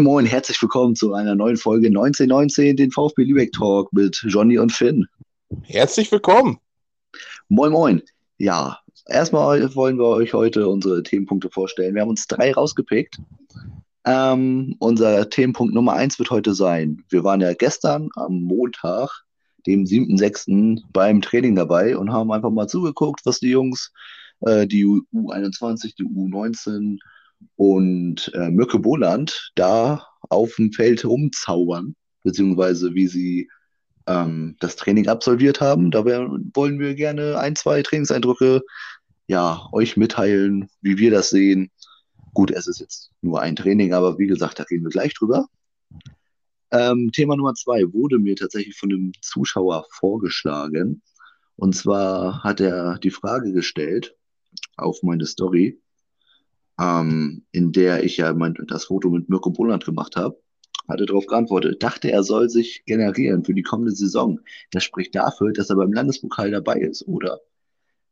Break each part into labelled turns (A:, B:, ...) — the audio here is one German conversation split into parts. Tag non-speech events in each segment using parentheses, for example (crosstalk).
A: Moin Moin, herzlich willkommen zu einer neuen Folge 1919, den VfB Lübeck Talk mit Johnny und Finn.
B: Herzlich willkommen.
A: Moin Moin. Ja, erstmal wollen wir euch heute unsere Themenpunkte vorstellen. Wir haben uns drei rausgepickt. Ähm, unser Themenpunkt Nummer eins wird heute sein. Wir waren ja gestern am Montag, dem 7.6. beim Training dabei und haben einfach mal zugeguckt, was die Jungs, äh, die U21, die U19 und äh, Mücke Boland da auf dem Feld rumzaubern, beziehungsweise wie sie ähm, das Training absolviert haben. Da wollen wir gerne ein, zwei Trainingseindrücke ja, euch mitteilen, wie wir das sehen. Gut, es ist jetzt nur ein Training, aber wie gesagt, da reden wir gleich drüber. Ähm, Thema Nummer zwei wurde mir tatsächlich von einem Zuschauer vorgeschlagen. Und zwar hat er die Frage gestellt auf meine Story, ähm, in der ich ja mein, das Foto mit Mirko Boland gemacht habe, hatte darauf geantwortet, dachte, er soll sich generieren für die kommende Saison. Das spricht dafür, dass er beim Landespokal dabei ist, oder?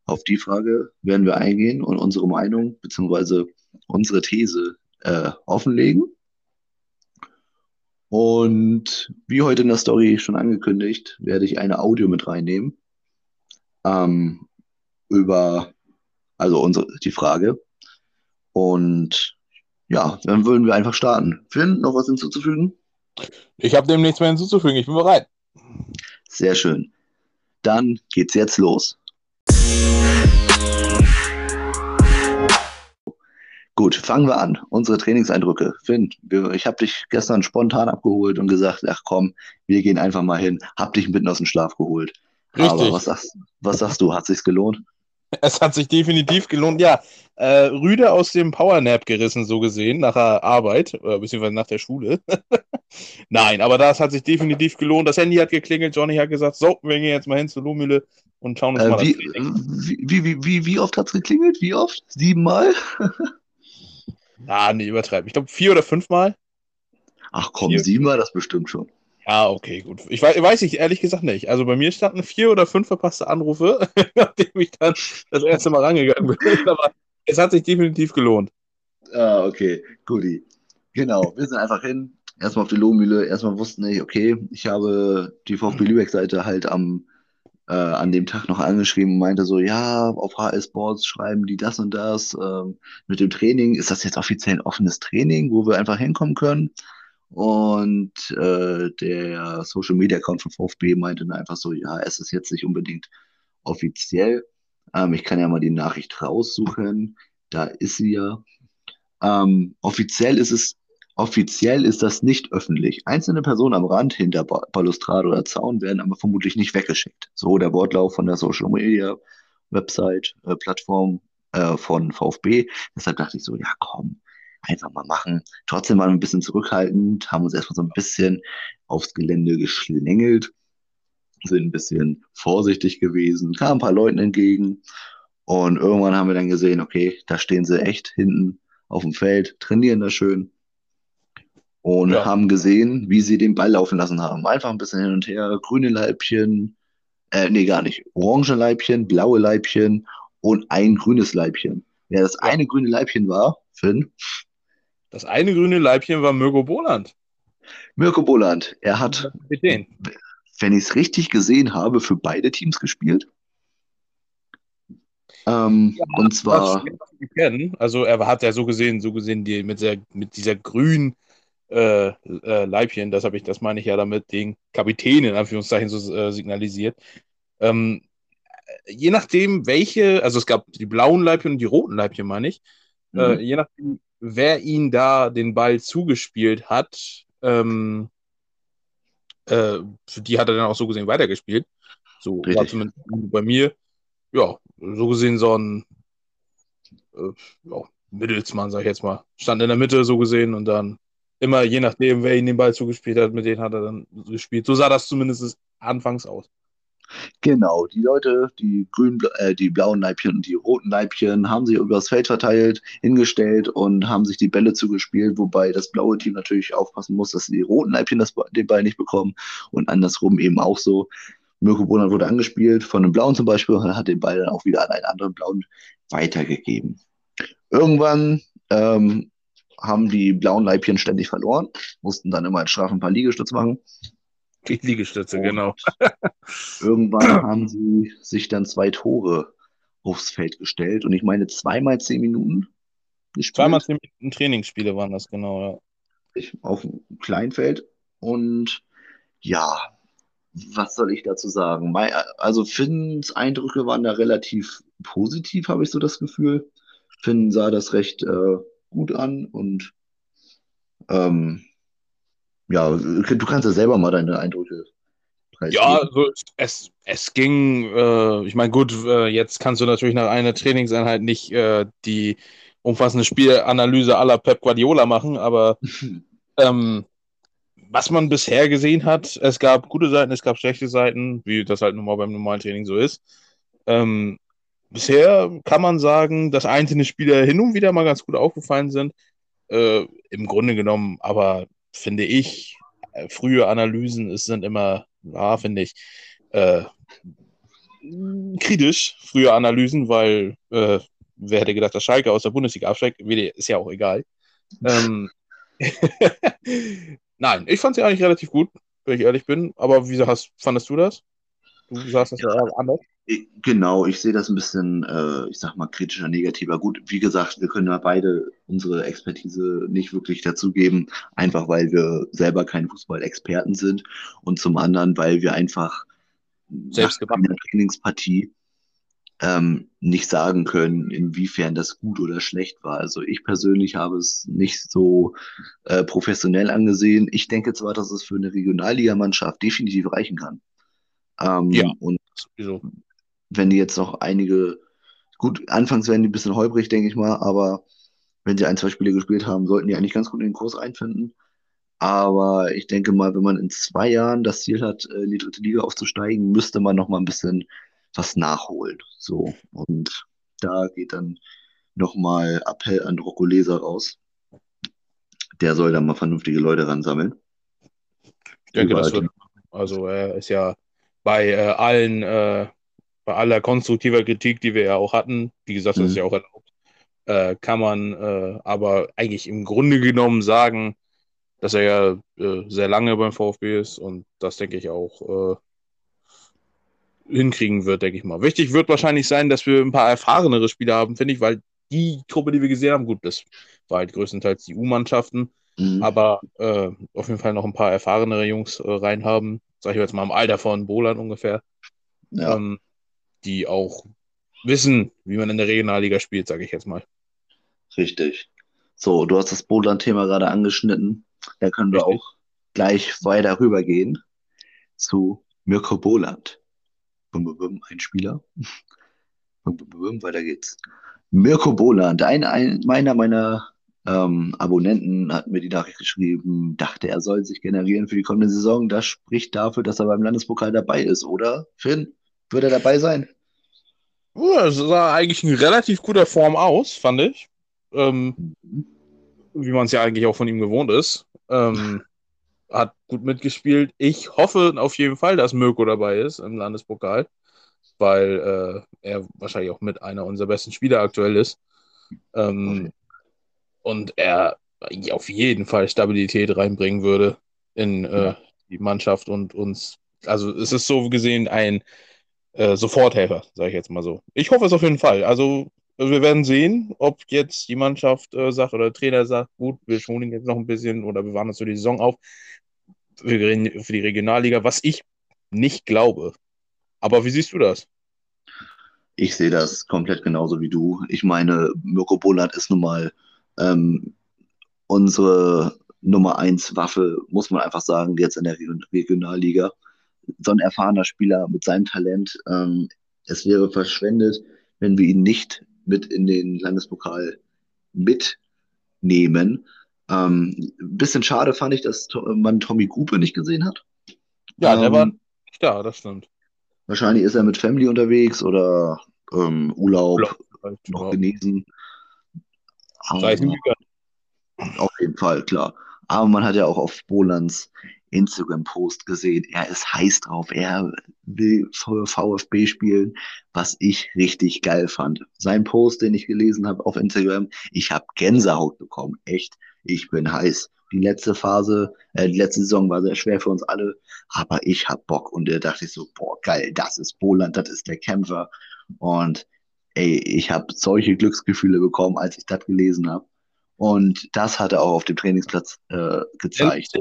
A: Auf die Frage werden wir eingehen und unsere Meinung bzw. unsere These äh, offenlegen. Und wie heute in der Story schon angekündigt, werde ich eine Audio mit reinnehmen ähm, über also unsere, die Frage. Und ja, dann würden wir einfach starten. Finn, noch was hinzuzufügen?
B: Ich habe dem nichts mehr hinzuzufügen. Ich bin bereit.
A: Sehr schön. Dann geht's jetzt los. Gut, fangen wir an. Unsere Trainingseindrücke. Finn, ich habe dich gestern spontan abgeholt und gesagt, ach komm, wir gehen einfach mal hin. Hab dich mitten aus dem Schlaf geholt. Richtig. Aber was sagst, was sagst du? Hat sich's gelohnt? (laughs)
B: Es hat sich definitiv gelohnt. Ja, äh, Rüde aus dem Powernap gerissen, so gesehen, nach der Arbeit, äh, beziehungsweise nach der Schule. (laughs) Nein, aber das hat sich definitiv gelohnt. Das Handy hat geklingelt, Johnny hat gesagt, so, wir gehen jetzt mal hin zur Lohmühle und schauen uns äh, mal
A: wie, wie, wie, wie, wie oft hat es geklingelt? Wie oft? Siebenmal? (laughs)
B: ah, nee, übertreiben. Ich glaube vier oder fünfmal.
A: Ach komm, vier. siebenmal, das bestimmt schon.
B: Ah, okay, gut. Ich weiß, weiß ich ehrlich gesagt nicht. Also bei mir standen vier oder fünf verpasste Anrufe, (laughs) nachdem ich dann das erste Mal rangegangen bin. (laughs) Aber es hat sich definitiv gelohnt.
A: Ah, okay, guti. Genau, wir sind einfach hin, erstmal auf die Lohmühle, erstmal wussten ich, okay, ich habe die VfB Lübeck-Seite halt am, äh, an dem Tag noch angeschrieben und meinte so, ja, auf HS Sports schreiben die das und das ähm, mit dem Training. Ist das jetzt offiziell ein offenes Training, wo wir einfach hinkommen können? Und äh, der Social Media Account von VfB meinte dann einfach so, ja, es ist jetzt nicht unbedingt offiziell. Ähm, ich kann ja mal die Nachricht raussuchen. Da ist sie ja. Ähm, offiziell ist es, offiziell ist das nicht öffentlich. Einzelne Personen am Rand hinter Balustrade oder Zaun werden aber vermutlich nicht weggeschickt. So der Wortlauf von der Social Media Website, äh, Plattform äh, von VfB. Deshalb dachte ich so, ja komm, einfach mal machen. Trotzdem waren wir ein bisschen zurückhaltend, haben uns erstmal so ein bisschen aufs Gelände geschlängelt, sind ein bisschen vorsichtig gewesen, kamen ein paar Leuten entgegen und irgendwann haben wir dann gesehen, okay, da stehen sie echt hinten auf dem Feld, trainieren da schön und ja. haben gesehen, wie sie den Ball laufen lassen haben. Einfach ein bisschen hin und her, grüne Leibchen, äh, nee, gar nicht, orange Leibchen, blaue Leibchen und ein grünes Leibchen. Wer das eine grüne Leibchen war, Finn,
B: das eine grüne Leibchen war Mirko Boland.
A: Mirko Boland, er hat, wenn ich es richtig gesehen habe, für beide Teams gespielt.
B: Ähm, ja, und zwar. Also er hat ja so gesehen, so gesehen die, mit, der, mit dieser grünen äh, äh, Leibchen, das habe ich, das meine ich ja damit, den Kapitän in Anführungszeichen so äh, signalisiert. Ähm, je nachdem, welche, also es gab die blauen Leibchen und die roten Leibchen, meine ich. Äh, mhm. je nachdem, wer ihn da den Ball zugespielt hat, ähm, äh, für die hat er dann auch so gesehen weitergespielt. So Richtig. war zumindest bei mir, ja, so gesehen so ein äh, ja, Mittelsmann, sag ich jetzt mal. Stand in der Mitte so gesehen und dann immer je nachdem, wer ihn den Ball zugespielt hat, mit denen hat er dann gespielt. So sah das zumindest anfangs aus.
A: Genau, die Leute, die grünen, äh, die blauen Leibchen und die roten Leibchen haben sich übers Feld verteilt, hingestellt und haben sich die Bälle zugespielt, wobei das blaue Team natürlich aufpassen muss, dass die roten Leibchen das, den Ball nicht bekommen und andersrum eben auch so. Mirko Bonat wurde angespielt von einem blauen zum Beispiel und hat den Ball dann auch wieder an einen anderen blauen weitergegeben. Irgendwann ähm, haben die blauen Leibchen ständig verloren, mussten dann immer in Strafen ein paar Liegestütze machen.
B: Die Liegestütze,
A: Und
B: genau. (laughs)
A: Irgendwann haben sie sich dann zwei Tore aufs Feld gestellt und ich meine zweimal zehn Minuten gespielt.
B: Zweimal zehn Minuten Trainingsspiele waren das, genau, ja.
A: Ich- auf dem Kleinfeld. Und ja, was soll ich dazu sagen? Mei- Also Finns Eindrücke waren da relativ positiv, habe ich so das Gefühl. Finn sah das recht äh, gut an und ähm, ja, du kannst ja selber mal deine Eindrücke.
B: Ja, also es, es ging, äh, ich meine, gut, äh, jetzt kannst du natürlich nach einer Trainingseinheit nicht äh, die umfassende Spielanalyse aller Pep Guardiola machen, aber (laughs) ähm, was man bisher gesehen hat, es gab gute Seiten, es gab schlechte Seiten, wie das halt nun mal beim normalen Training so ist. Ähm, bisher kann man sagen, dass einzelne Spieler hin und wieder mal ganz gut aufgefallen sind. Äh, Im Grunde genommen, aber finde ich, äh, frühe Analysen es sind immer, ja, finde ich, äh, kritisch, frühe Analysen, weil äh, wer hätte gedacht, dass Schalke aus der Bundesliga absteigt, ist ja auch egal. Ähm, (laughs) Nein, ich fand sie eigentlich relativ gut, wenn ich ehrlich bin. Aber wie hast, fandest du das? Du sagst das ja anders.
A: Ich- Genau, ich sehe das ein bisschen, äh, ich sag mal, kritischer, negativer. Gut, wie gesagt, wir können da beide unsere Expertise nicht wirklich dazugeben, einfach weil wir selber keine Fußballexperten sind und zum anderen, weil wir einfach
B: Selbst
A: nach einer Trainingspartie ähm, nicht sagen können, inwiefern das gut oder schlecht war. Also ich persönlich habe es nicht so äh, professionell angesehen. Ich denke zwar, dass es für eine Regionalligamannschaft definitiv reichen kann. Ähm,
B: Ja.
A: Und
B: Wieso?
A: Wenn die jetzt noch einige, gut, anfangs werden die ein bisschen holprig, denke ich mal, aber wenn sie ein, zwei Spiele gespielt haben, sollten die eigentlich ganz gut in den Kurs reinfinden. Aber ich denke mal, wenn man in zwei Jahren das Ziel hat, äh, in die dritte Liga aufzusteigen, müsste man noch mal ein bisschen was nachholen. So. Und da geht dann noch mal Appell an Rocco Leser raus. Der soll da mal vernünftige Leute ransammeln.
B: Ich denke, das wird. Also er ist ja bei äh, allen, äh, bei aller konstruktiver Kritik, die wir ja auch hatten, wie gesagt, das ist
A: Mhm.
B: ja auch erlaubt, äh, kann man äh, aber eigentlich im Grunde genommen sagen, dass er ja äh, sehr lange beim VfB ist und das denke ich auch äh, hinkriegen wird, denke ich mal. Wichtig wird wahrscheinlich sein, dass wir ein paar erfahrenere Spieler haben, finde ich, weil die Truppe, die wir gesehen haben, gut, das war halt größtenteils die U-Mannschaften,
A: Mhm.
B: aber äh, auf jeden Fall noch ein paar erfahrenere Jungs äh, rein haben, sag ich jetzt mal im Alter von Bolan ungefähr,
A: ja,
B: ähm, die auch wissen, wie man in der Regionalliga spielt, sage ich jetzt mal.
A: richtig. So, du hast das Bodland-Thema gerade angeschnitten. Da können wir auch gleich weiter rübergehen zu Mirko Boland. Bum, bum, bum, ein Spieler. Bum, bum, bum, weiter geht's. Mirko Boland, ein, ein, meiner meiner ähm, Abonnenten hat mir die Nachricht geschrieben, dachte, er soll sich generieren für die kommende Saison. Das spricht dafür, dass er beim Landespokal dabei ist, oder? Finn, wird er dabei sein?
B: Ja, es sah eigentlich in relativ guter Form aus, fand ich. Ähm, wie man es ja eigentlich auch von ihm gewohnt ist. Ähm, hat gut mitgespielt. Ich hoffe auf jeden Fall, dass Mirko dabei ist im Landespokal, weil äh, er wahrscheinlich auch mit einer unserer besten Spieler aktuell ist. Ähm, und er auf jeden Fall Stabilität reinbringen würde in äh, die Mannschaft und uns. Also es ist so gesehen ein äh, Soforthelfer, sage ich jetzt mal so. Ich hoffe es auf jeden Fall. Also wir werden sehen, ob jetzt die Mannschaft äh, sagt oder der Trainer sagt, gut, wir schonen jetzt noch ein bisschen oder wir warten uns für die Saison auf für die für die Regionalliga, was ich nicht glaube. Aber wie siehst du das?
A: Ich sehe das komplett genauso wie du. Ich meine, Mirko Boland ist nun mal ähm, unsere Nummer eins Waffe, muss man einfach sagen, jetzt in der Region- Regionalliga. So ein erfahrener Spieler mit seinem Talent. Ähm, es wäre verschwendet, wenn wir ihn nicht mit in den Landespokal mitnehmen. Ähm, ein bisschen schade fand ich, dass man Tommy Grupe nicht gesehen hat.
B: Ja, der
A: Ähm,
B: war nicht da, das stimmt.
A: Wahrscheinlich ist er mit Family unterwegs oder ähm, Urlaub,
B: Urlaub.
A: noch genesen. Auf jeden Fall, klar. Aber man hat ja auch auf Bolans Instagram-Post gesehen, er ist heiß drauf, er will VfB spielen, was ich richtig geil fand. Sein Post, den ich gelesen habe auf Instagram, ich habe Gänsehaut bekommen, echt. ich bin heiß. Die letzte Phase, äh, die letzte Saison war sehr schwer für uns alle, aber ich hab Bock. Und da dachte ich so, boah, geil, das ist Boland, das ist der Kämpfer. Und ey, ich habe solche Glücksgefühle bekommen, als ich das gelesen habe. Und das hat er auch auf dem Trainingsplatz äh, gezeigt.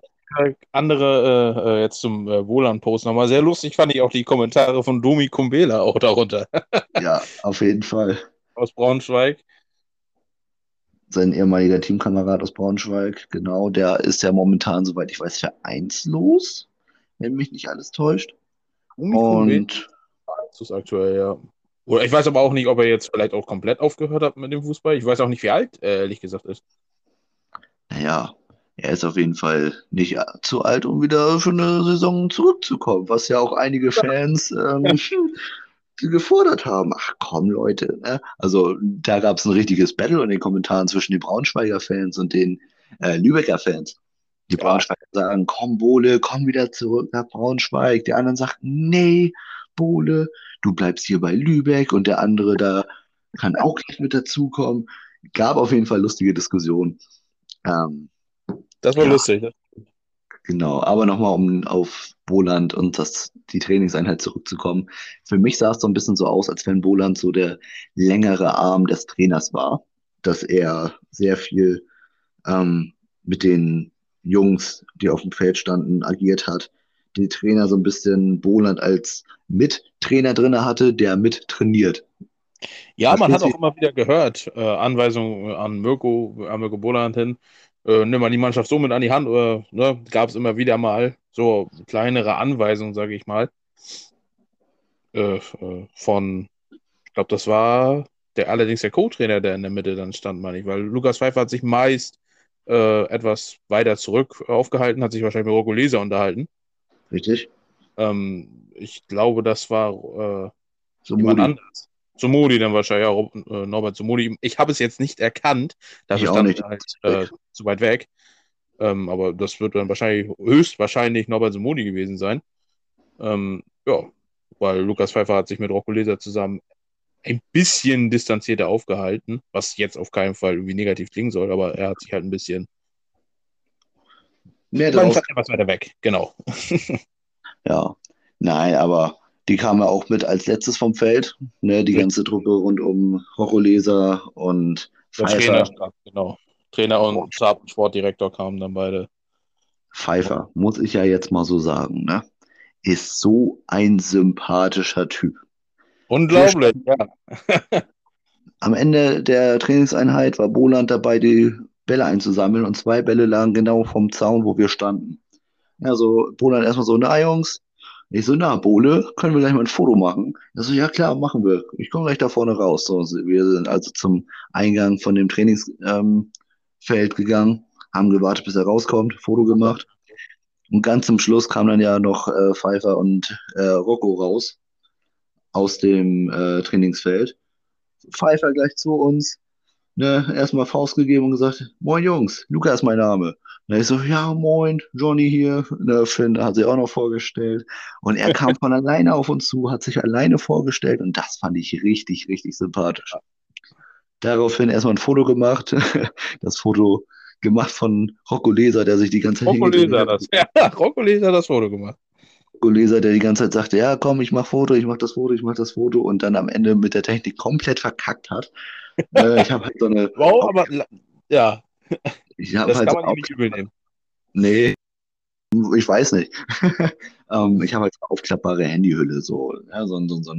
B: Andere äh, äh, jetzt zum äh, Wohlan-Post nochmal. Sehr lustig fand ich auch die Kommentare von Domi Kumbela (laughs) auch darunter.
A: ja, auf jeden Fall.
B: Aus Braunschweig.
A: Sein ehemaliger Teamkamerad aus Braunschweig, genau, der ist ja momentan, soweit ich weiß, vereinslos, wenn mich nicht alles täuscht. Und
B: das ist aktuell, ja. Oder ich weiß aber auch nicht, ob er jetzt vielleicht auch komplett aufgehört hat mit dem Fußball. Ich weiß auch nicht, wie alt er ehrlich gesagt ist.
A: Naja, er ist auf jeden Fall nicht zu alt, um wieder für eine Saison zurückzukommen, was ja auch einige Fans ähm, (laughs) gefordert haben. Ach komm, Leute. Ne? Also da gab es ein richtiges Battle in den Kommentaren zwischen den Braunschweiger Fans und den äh, Lübecker Fans. Die Braunschweiger sagen, komm, Bohle, komm wieder zurück nach Braunschweig. Die anderen sagten, nee, Bohle, du bleibst hier bei Lübeck und der andere da kann auch nicht mit dazukommen. Gab auf jeden Fall lustige Diskussionen. Ähm,
B: das war ja, lustig. Ne?
A: Genau, aber nochmal, um auf Boland und das, die Trainingseinheit zurückzukommen. Für mich sah es so ein bisschen so aus, als wenn Boland so der längere Arm des Trainers war, dass er sehr viel ähm, mit den Jungs, die auf dem Feld standen, agiert hat, die Trainer so ein bisschen Boland als Mittrainer drin hatte, der mit trainiert.
B: Ja, Was man hat auch immer wieder gehört, äh, Anweisungen an Mirko, an Mirko Boland hin, äh, nimm mal die Mannschaft so mit an die Hand, oder ne, gab es immer wieder mal so kleinere Anweisungen, sage ich mal, äh, äh, von, ich glaube, das war der allerdings der Co-Trainer, der in der Mitte dann stand, meine ich, weil Lukas Pfeiffer hat sich meist äh, etwas weiter zurück aufgehalten, hat sich wahrscheinlich mit Rocco Leser unterhalten.
A: Richtig.
B: Ähm, ich glaube, das war äh, so jemand anderes. Zumodi dann wahrscheinlich, ja, äh, Norbert Zumodi. Ich habe es jetzt nicht erkannt, da stand halt äh, zu weit weg. Ähm, aber das wird dann wahrscheinlich, höchstwahrscheinlich Norbert Zumodi gewesen sein. Ähm, ja, weil Lukas Pfeiffer hat sich mit Rocco Leser zusammen ein bisschen distanzierter aufgehalten, was jetzt auf keinen Fall irgendwie negativ klingen soll, aber er hat sich halt ein bisschen
A: mehr drauf.
B: etwas weiter weg, genau. (laughs)
A: ja, nein, aber die kamen ja auch mit als letztes vom Feld, ne, die ganze Truppe rund um Rocco Leser und
B: Pfeiffer. Trainer, genau. Trainer und Sportdirektor kamen dann beide.
A: Pfeiffer, muss ich ja jetzt mal so sagen, ne? ist so ein sympathischer Typ.
B: Unglaublich, ja. (laughs)
A: Am Ende der Trainingseinheit war Boland dabei, die Bälle einzusammeln und zwei Bälle lagen genau vom Zaun, wo wir standen. Also Boland erstmal so, na Jungs, ich so, na Bole, können wir gleich mal ein Foto machen? Er so, ja klar, machen wir. Ich komme gleich da vorne raus. So, wir sind also zum Eingang von dem Trainingsfeld ähm, gegangen, haben gewartet, bis er rauskommt, Foto gemacht. Und ganz zum Schluss kam dann ja noch äh, Pfeiffer und äh, Rocco raus aus dem äh, Trainingsfeld. Pfeiffer gleich zu uns, ne, erstmal Faust gegeben und gesagt, moin Jungs, Luca ist mein Name. Und ich so, ja, moin, Johnny hier. Ne, Finn hat sich auch noch vorgestellt. Und er kam von (laughs) alleine auf uns zu, hat sich alleine vorgestellt und das fand ich richtig, richtig sympathisch. Daraufhin erstmal ein Foto gemacht. (laughs) Das Foto gemacht von Rocco Leser, der sich die ganze
B: Zeit. Rocco Leser, das, ja, (laughs) Rocco Leser hat das Foto gemacht.
A: Leser, der die ganze Zeit sagte, ja, komm, ich mach Foto, ich mach das Foto, ich mach das Foto und dann am Ende mit der Technik komplett verkackt hat. (laughs) äh, ich habe halt so eine.
B: Wow, aber ja.
A: Ich das halt kann man nicht übel nehmen. Nee, ich weiß nicht. (laughs) ähm, ich habe halt eine aufklappbare Handyhülle, so, ja, so, so, so,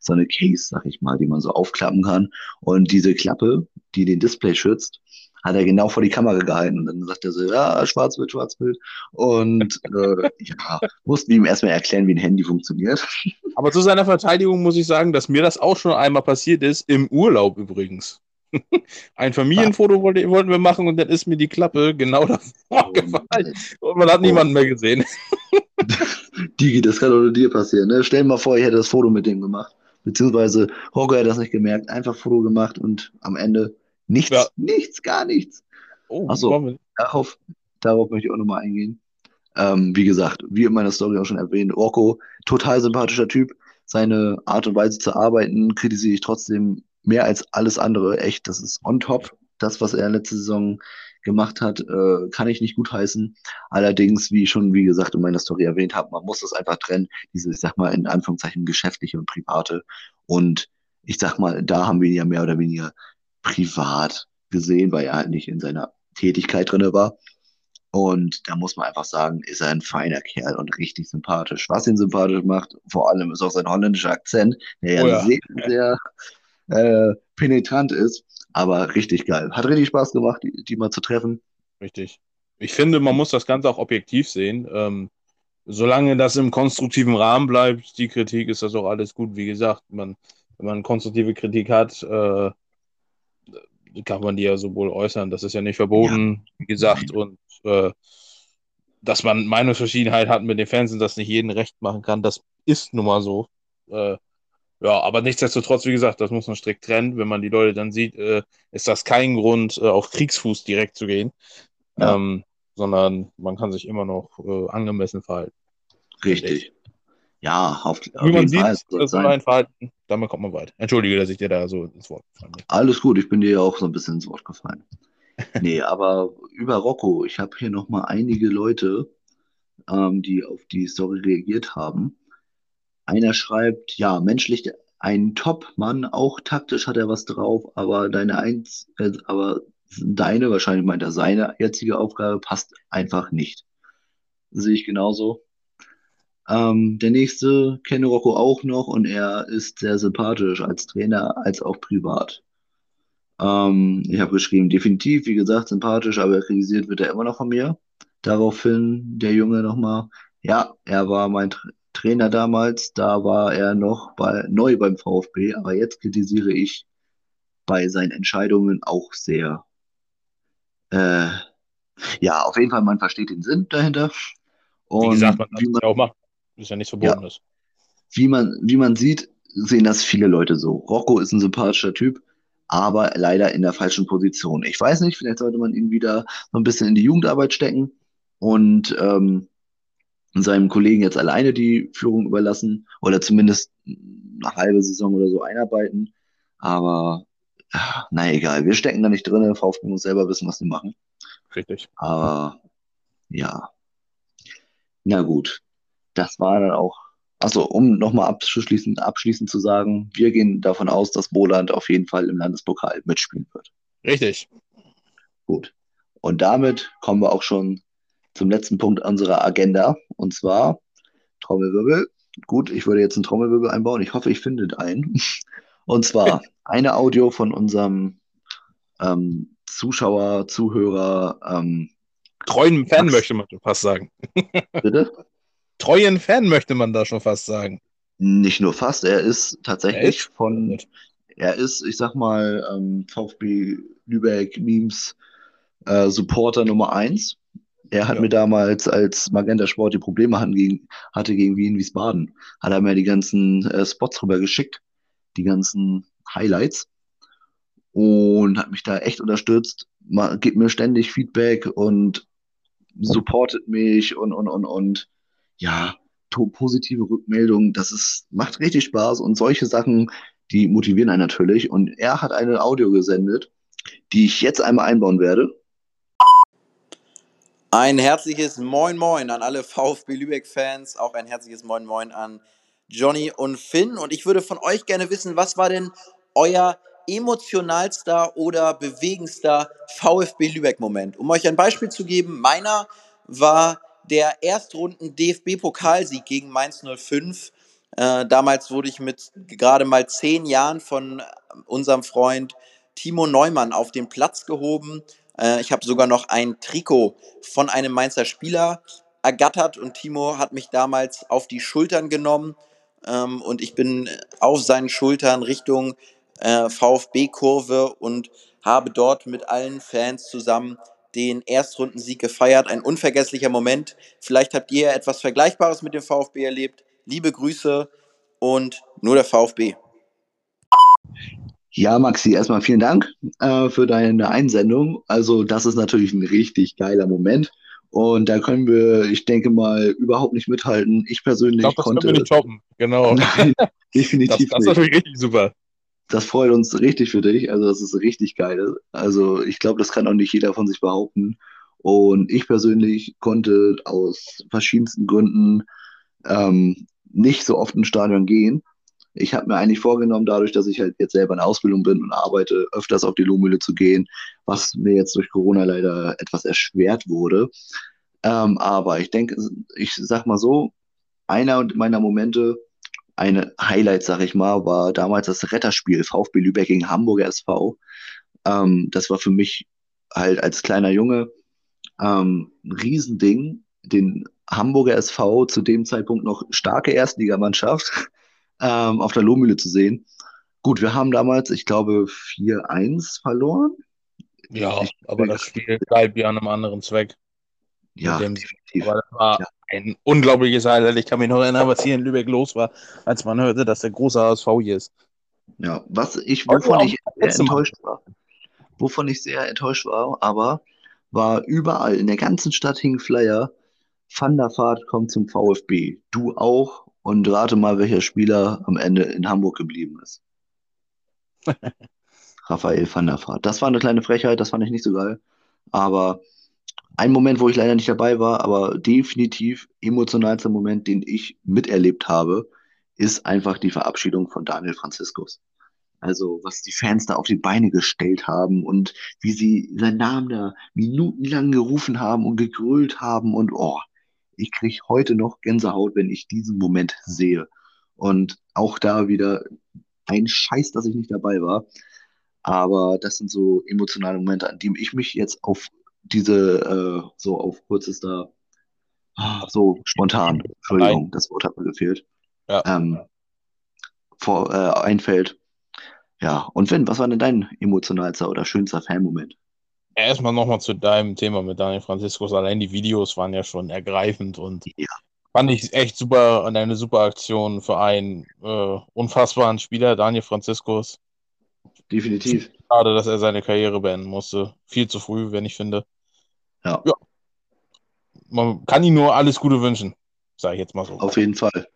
A: so eine Case, sag ich mal, die man so aufklappen kann. Und diese Klappe, die den Display schützt, hat er genau vor die Kamera gehalten. Und dann sagt er so, ja, Schwarzbild, Schwarzbild. Und äh, (laughs) ja, mussten ihm erstmal erklären, wie ein Handy funktioniert. (laughs)
B: Aber zu seiner Verteidigung muss ich sagen, dass mir das auch schon einmal passiert ist, im Urlaub übrigens. (laughs) Ein Familienfoto wollte, wollten wir machen und dann ist mir die Klappe genau davor gefallen und man hat niemanden mehr gesehen.
A: Digi, das kann doch dir passieren. Ne? Stell dir mal vor, ich hätte das Foto mit dem gemacht. Beziehungsweise Horko hätte das nicht gemerkt, einfach Foto gemacht und am Ende nichts, ja. nichts, gar nichts. Oh, Achso, darauf, darauf möchte ich auch nochmal eingehen. Ähm, wie gesagt, wie in meiner Story auch schon erwähnt, Orko, total sympathischer Typ. Seine Art und Weise zu arbeiten kritisiere ich trotzdem mehr als alles andere. Echt, das ist on top. Das, was er letzte Saison gemacht hat, äh, kann ich nicht gutheißen. Allerdings, wie ich schon, wie gesagt, in meiner Story erwähnt habe, man muss das einfach trennen, diese, ich sag mal, in Anführungszeichen geschäftliche und private. Und ich sag mal, da haben wir ja mehr oder weniger privat gesehen, weil er halt nicht in seiner Tätigkeit drin war. Und da muss man einfach sagen, ist er ein feiner Kerl und richtig sympathisch. Was ihn sympathisch macht, vor allem ist auch sein holländischer Akzent, der oh ja, sehr, sehr äh, penetrant ist, aber richtig geil. Hat richtig Spaß gemacht, die, die mal zu treffen.
B: Richtig. Ich finde, man muss das Ganze auch objektiv sehen. Ähm, solange das im konstruktiven Rahmen bleibt, die Kritik, ist das auch alles gut. Wie gesagt, man, wenn man konstruktive Kritik hat, äh, kann man die ja so wohl äußern. Das ist ja nicht verboten, ja. wie gesagt. Und äh, dass man Meinungsverschiedenheit hat mit den Fans und das nicht jeden recht machen kann, das ist nun mal so. Äh, ja, aber nichtsdestotrotz, wie gesagt, das muss man strikt trennen. Wenn man die Leute dann sieht, äh, ist das kein Grund, äh, auf Kriegsfuß direkt zu gehen, ja. ähm, sondern man kann sich immer noch äh, angemessen verhalten.
A: Richtig. Ja, auf,
B: auf Wie man sieht, Fall, das ist mein Verhalten, damit kommt man weit. Entschuldige, dass ich dir da so ins Wort
A: gefallen bin. Alles gut, ich bin dir ja auch so ein bisschen ins Wort gefallen. (laughs) nee, aber über Rocco, ich habe hier nochmal einige Leute, ähm, die auf die Story reagiert haben. Einer schreibt, ja, menschlich ein Top-Mann, auch taktisch hat er was drauf, aber deine eins, äh, aber deine, wahrscheinlich meint er seine jetzige Aufgabe, passt einfach nicht. Sehe ich genauso. Ähm, der nächste kenne Rocco auch noch und er ist sehr sympathisch als Trainer als auch privat. Ähm, ich habe geschrieben, definitiv, wie gesagt, sympathisch, aber kritisiert wird er immer noch von mir. Daraufhin der Junge nochmal, ja, er war mein Tra Trainer damals, da war er noch bei, neu beim VfB, aber jetzt kritisiere ich bei seinen Entscheidungen auch sehr. Äh, ja, auf jeden Fall, man versteht den Sinn dahinter.
B: Und wie gesagt, man kann es auch machen. Ist ja nichts Verbotenes. Ja.
A: Wie man, wie man sieht, sehen das viele Leute so. Rocco ist ein sympathischer Typ, aber leider in der falschen Position. Ich weiß nicht, vielleicht sollte man ihn wieder so ein bisschen in die Jugendarbeit stecken und ähm, seinem Kollegen jetzt alleine die Führung überlassen oder zumindest eine halbe Saison oder so einarbeiten. Aber na egal, wir stecken da nicht drin. VfB muss selber wissen, was sie machen.
B: Richtig.
A: Aber ja. Na gut das war dann auch, also um nochmal abschließend, abschließend zu sagen, wir gehen davon aus, dass Boland auf jeden Fall im Landespokal mitspielen wird.
B: Richtig.
A: Gut. Und damit kommen wir auch schon zum letzten Punkt unserer Agenda. Und zwar Trommelwirbel. Gut, ich würde jetzt einen Trommelwirbel einbauen. Ich hoffe, ich finde einen. (laughs) Und zwar (laughs) eine Audio von unserem ähm, Zuschauer, Zuhörer. Ähm,
B: Treuen Fan Max. möchte man fast sagen. Bitte? (laughs) treuen Fan, möchte man da schon fast sagen.
A: Nicht nur fast, er ist tatsächlich er ist von, er ist, ich sag mal, ähm, VfB Lübeck Memes äh, Supporter Nummer 1. Er hat ja. mir damals, als Magenta Sport die Probleme hatten gegen, hatte gegen Wien Wiesbaden, hat er mir die ganzen äh, Spots rüber geschickt, die ganzen Highlights und hat mich da echt unterstützt, gibt mir ständig Feedback und supportet mich und, und, und, und ja, positive Rückmeldungen, das ist, macht richtig Spaß und solche Sachen, die motivieren einen natürlich. Und er hat eine Audio gesendet, die ich jetzt einmal einbauen werde.
C: Ein herzliches Moin Moin an alle VfB Lübeck-Fans, auch ein herzliches Moin Moin an Johnny und Finn. Und ich würde von euch gerne wissen, was war denn euer emotionalster oder bewegendster VfB Lübeck-Moment? Um euch ein Beispiel zu geben, meiner war der Erstrunden DFB-Pokalsieg gegen Mainz 05. Äh, damals wurde ich mit gerade mal zehn Jahren von unserem Freund Timo Neumann auf den Platz gehoben. Äh, ich habe sogar noch ein Trikot von einem Mainzer Spieler ergattert und Timo hat mich damals auf die Schultern genommen ähm, und ich bin auf seinen Schultern Richtung äh, VfB-Kurve und habe dort mit allen Fans zusammen den Erstrundensieg gefeiert. Ein unvergesslicher Moment. Vielleicht habt ihr etwas Vergleichbares mit dem VfB erlebt. Liebe Grüße und nur der VfB.
A: Ja, Maxi, erstmal vielen Dank äh, für deine Einsendung. Also, das ist natürlich ein richtig geiler Moment. Und da können wir, ich denke mal, überhaupt nicht mithalten. Ich persönlich ich glaub, das konnte.
B: Können wir nicht toppen. Genau. (laughs) Nein,
A: definitiv
B: das, das ist natürlich richtig super.
A: Das freut uns richtig für dich. Also, das ist richtig geil. Also, ich glaube, das kann auch nicht jeder von sich behaupten. Und ich persönlich konnte aus verschiedensten Gründen ähm, nicht so oft ins Stadion gehen. Ich habe mir eigentlich vorgenommen, dadurch, dass ich halt jetzt selber in Ausbildung bin und arbeite, öfters auf die Lohmühle zu gehen, was mir jetzt durch Corona leider etwas erschwert wurde. Ähm, aber ich denke, ich sag mal so, einer meiner Momente, eine Highlight, sag ich mal, war damals das Retterspiel VfB Lübeck gegen Hamburger SV. Ähm, das war für mich halt als kleiner Junge ähm, ein Riesending, den Hamburger SV zu dem Zeitpunkt noch starke Erstligamannschaft (laughs) ähm, auf der Lohmühle zu sehen. Gut, wir haben damals, ich glaube, 4-1 verloren.
B: Ja, ich, aber das Spiel bleibt ja an einem anderen Zweck.
A: Ja,
B: definitiv. Aber das war ja. Ein unglaubliches Highlight. Ich kann mich noch erinnern, was hier in Lübeck los war, als man hörte, dass der große HSV hier ist.
A: Ja, was ich, wovon ich sehr enttäuscht war, wovon ich sehr enttäuscht war, aber war überall in der ganzen Stadt hing Flyer. Van der Vaart kommt zum VfB. Du auch. Und rate mal, welcher Spieler am Ende in Hamburg geblieben ist. (laughs) Raphael van der Vaart. Das war eine kleine Frechheit, das fand ich nicht so geil. Aber ein Moment, wo ich leider nicht dabei war, aber definitiv emotionalster Moment, den ich miterlebt habe, ist einfach die Verabschiedung von Daniel Franziskus. Also, was die Fans da auf die Beine gestellt haben und wie sie seinen Namen da minutenlang gerufen haben und gegrölt haben und oh, ich kriege heute noch Gänsehaut, wenn ich diesen Moment sehe. Und auch da wieder ein Scheiß, dass ich nicht dabei war. Aber das sind so emotionale Momente, an die ich mich jetzt auf diese, äh, so auf kurzes da, so spontan, Entschuldigung, das Wort hat mir gefehlt, ja. ähm, vor, äh, einfällt. Ja, und Finn, was war denn dein emotionalster oder schönster Fan-Moment?
B: Erstmal nochmal zu deinem Thema mit Daniel Franziskus. Allein die Videos waren ja schon ergreifend und ja. fand ich echt super und eine super Aktion für einen äh, unfassbaren Spieler, Daniel Franziskus.
A: Definitiv.
B: Schade, dass er seine Karriere beenden musste. Viel zu früh, wenn ich finde.
A: Ja. ja.
B: Man kann ihm nur alles Gute wünschen, sage ich jetzt mal so.
A: Auf jeden Fall.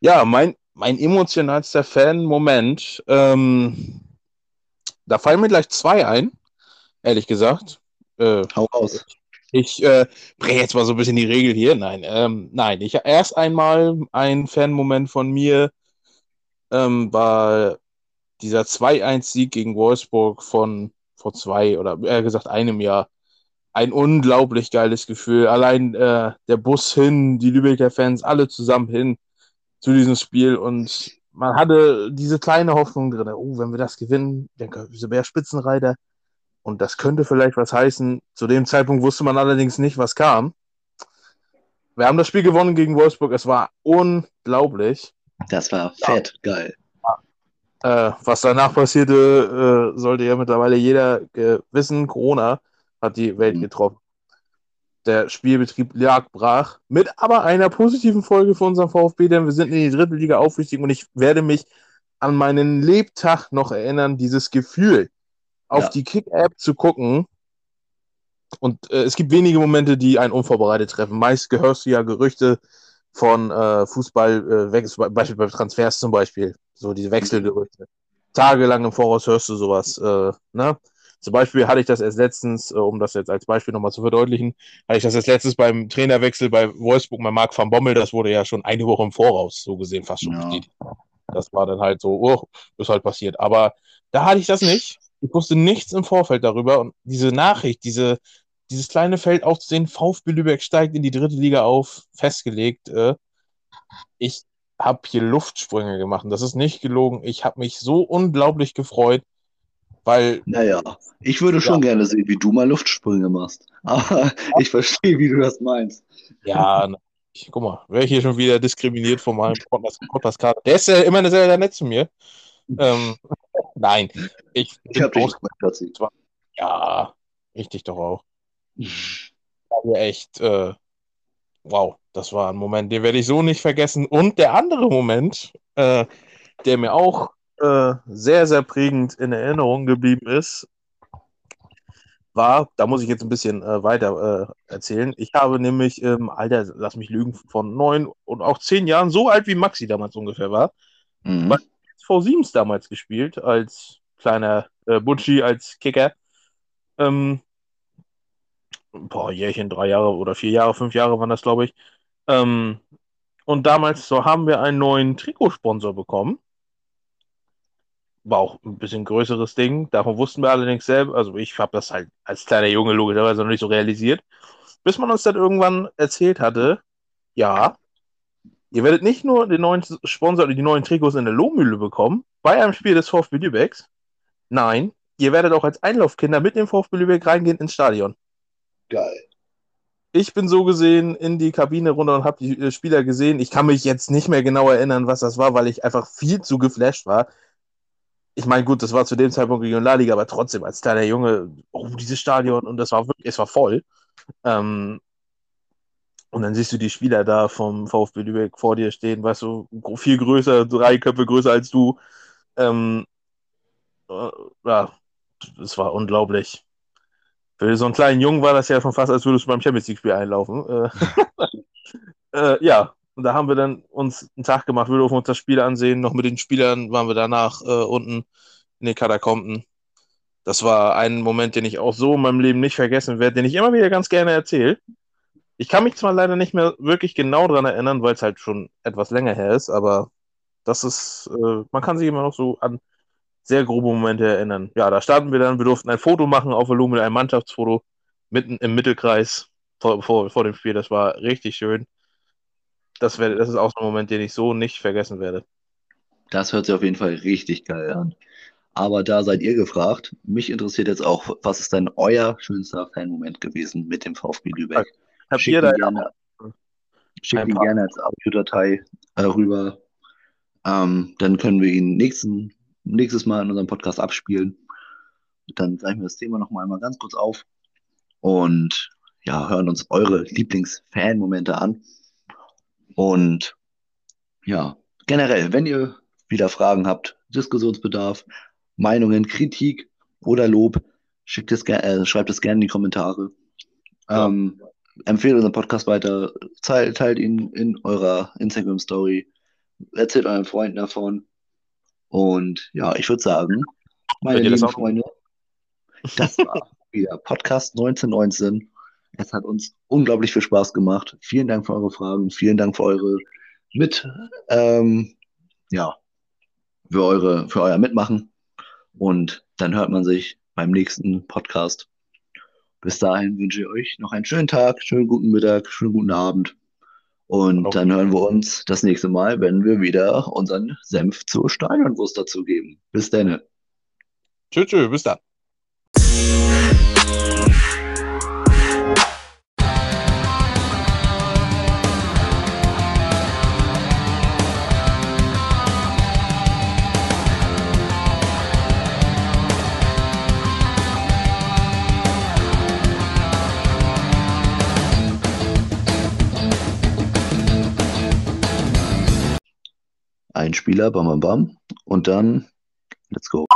B: Ja, mein, mein emotionalster Fan-Moment, ähm, da fallen mir gleich zwei ein, ehrlich gesagt.
A: Äh, Hau raus.
B: Ich äh, breche jetzt mal so ein bisschen die Regel hier. Nein, ähm, nein. Ich erst einmal ein Fan-Moment von mir ähm, war dieser 2-1-Sieg gegen Wolfsburg von vor zwei oder eher gesagt einem Jahr. Ein unglaublich geiles Gefühl. Allein äh, der Bus hin, die Lübecker Fans, alle zusammen hin zu diesem Spiel und man hatte diese kleine Hoffnung drin, oh, wenn wir das gewinnen, dann sind wir ja Spitzenreiter und das könnte vielleicht was heißen. Zu dem Zeitpunkt wusste man allerdings nicht, was kam. Wir haben das Spiel gewonnen gegen Wolfsburg, es war unglaublich.
A: Das war fett ja. geil.
B: Äh, was danach passierte, äh, sollte ja mittlerweile jeder äh, wissen. Corona hat die Welt mhm. getroffen der Spielbetrieb lag brach, mit aber einer positiven Folge für unseren VfB, denn wir sind in die dritte Liga aufgestiegen und ich werde mich an meinen Lebtag noch erinnern, dieses Gefühl, auf ja. die Kick-App zu gucken. Und äh, es gibt wenige Momente, die einen unvorbereitet treffen. Meist gehörst du ja Gerüchte von äh, Fußball, äh, Beispiel bei Transfers zum Beispiel, so diese Wechselgerüchte. Tagelang im Voraus hörst du sowas. Äh, ne? Zum Beispiel hatte ich das erst letztens, äh, um das jetzt als Beispiel nochmal zu verdeutlichen, hatte ich das jetzt letztens beim Trainerwechsel bei Wolfsburg bei Marc van Bommel, das wurde ja schon eine Woche im Voraus, so gesehen, fast schon ja. Das war dann halt so, oh, ist halt passiert. Aber da hatte ich das nicht. Ich wusste nichts im Vorfeld darüber und diese Nachricht, diese, dieses kleine Feld aufzusehen, VfB Lübeck steigt in die dritte Liga auf, festgelegt. Äh, ich habe hier Luftsprünge gemacht und das ist nicht gelogen. Ich habe mich so unglaublich gefreut. Weil.
A: Naja, ich würde schon ja. gerne sehen, wie du mal Luftsprünge machst. (laughs) Aber ich verstehe, wie du das meinst.
B: Ja, ich, guck mal, wäre ich hier schon wieder diskriminiert von meinem Podcast-Kater. Der ist ja immer sehr, sehr nett zu mir. Ähm, nein, ich.
A: Ich habe dich plötzlich.
B: Ja, richtig doch auch. War echt, äh, wow, das war ein Moment, den werde ich so nicht vergessen. Und der andere Moment, äh, der mir auch äh, sehr, sehr prägend in Erinnerung geblieben ist, war, da muss ich jetzt ein bisschen äh, weiter äh, erzählen. Ich habe nämlich im Alter, lass mich lügen, von neun und auch zehn Jahren, so alt wie Maxi damals ungefähr war, mhm. SV Siemens damals gespielt, als kleiner äh, Butschi, als Kicker. Ähm, boah, Jährchen, drei Jahre oder vier Jahre, fünf Jahre waren das, glaube ich. Ähm, und damals so haben wir einen neuen Trikotsponsor bekommen. War auch ein bisschen größeres Ding. Davon wussten wir allerdings selber. Also ich habe das halt als kleiner Junge logischerweise noch nicht so realisiert. Bis man uns dann irgendwann erzählt hatte, ja, ihr werdet nicht nur den neuen Sponsor oder die neuen Trikots in der Lohmühle bekommen, bei einem Spiel des VfB Lübecks. Nein, ihr werdet auch als Einlaufkinder mit dem VfB Lübeck reingehen ins Stadion.
A: Geil.
B: Ich bin so gesehen in die Kabine runter und habe die äh, Spieler gesehen. Ich kann mich jetzt nicht mehr genau erinnern, was das war, weil ich einfach viel zu geflasht war. Ich meine, gut, das war zu dem Zeitpunkt Regionalliga, aber trotzdem als kleiner Junge, oh, dieses Stadion und das war wirklich, es war voll. Ähm, und dann siehst du die Spieler da vom VfB Lübeck vor dir stehen, weißt du, viel größer, drei Köpfe größer als du. Ähm, äh, ja, das war unglaublich. Für so einen kleinen Jungen war das ja schon fast, als würdest du beim Champions League-Spiel einlaufen. Äh, (laughs) äh, ja, und da haben wir dann uns einen Tag gemacht, wir durften uns das Spiel ansehen. Noch mit den Spielern waren wir danach äh, unten in den Katakomben. Das war ein Moment, den ich auch so in meinem Leben nicht vergessen werde, den ich immer wieder ganz gerne erzähle. Ich kann mich zwar leider nicht mehr wirklich genau daran erinnern, weil es halt schon etwas länger her ist, aber das ist, äh, man kann sich immer noch so an sehr grobe Momente erinnern. Ja, da starten wir dann, wir durften ein Foto machen auf Volumen, ein Mannschaftsfoto mitten im Mittelkreis vor, vor, vor dem Spiel. Das war richtig schön. Das, wär, das ist auch so ein Moment, den ich so nicht vergessen werde.
A: Das hört sich auf jeden Fall richtig geil an. Aber da seid ihr gefragt. Mich interessiert jetzt auch, was ist denn euer schönster Fan-Moment gewesen mit dem VfB Lübeck?
B: Habt ihr da gerne,
A: schickt ihn gerne als Audiodatei äh, rüber. Ähm, dann können wir ihn nächsten nächstes Mal in unserem Podcast abspielen. Dann greifen wir das Thema noch mal einmal ganz kurz auf und ja, hören uns eure Lieblings-Fan-Momente an. Und ja, generell, wenn ihr wieder Fragen habt, Diskussionsbedarf, Meinungen, Kritik oder Lob, schickt es äh, schreibt es gerne in die Kommentare. Ja. Ähm, empfehlt unseren Podcast weiter, teilt, teilt ihn in eurer Instagram-Story, erzählt euren Freunden davon. Und ja, ich würde sagen, meine lieben Freunde, das war (laughs) wieder Podcast 1919. Es hat uns unglaublich viel Spaß gemacht. Vielen Dank für eure Fragen, vielen Dank für eure mit, ähm, ja, für eure, für euer Mitmachen. Und dann hört man sich beim nächsten Podcast. Bis dahin wünsche ich euch noch einen schönen Tag, schönen guten Mittag, schönen guten Abend. Und okay. dann hören wir uns das nächste Mal, wenn wir wieder unseren Senf zur Steinernwurst dazu geben. Bis dann.
B: Tschüss, tschüss, bis dann.
A: Spieler, bam, bam, bam. Und dann, let's go.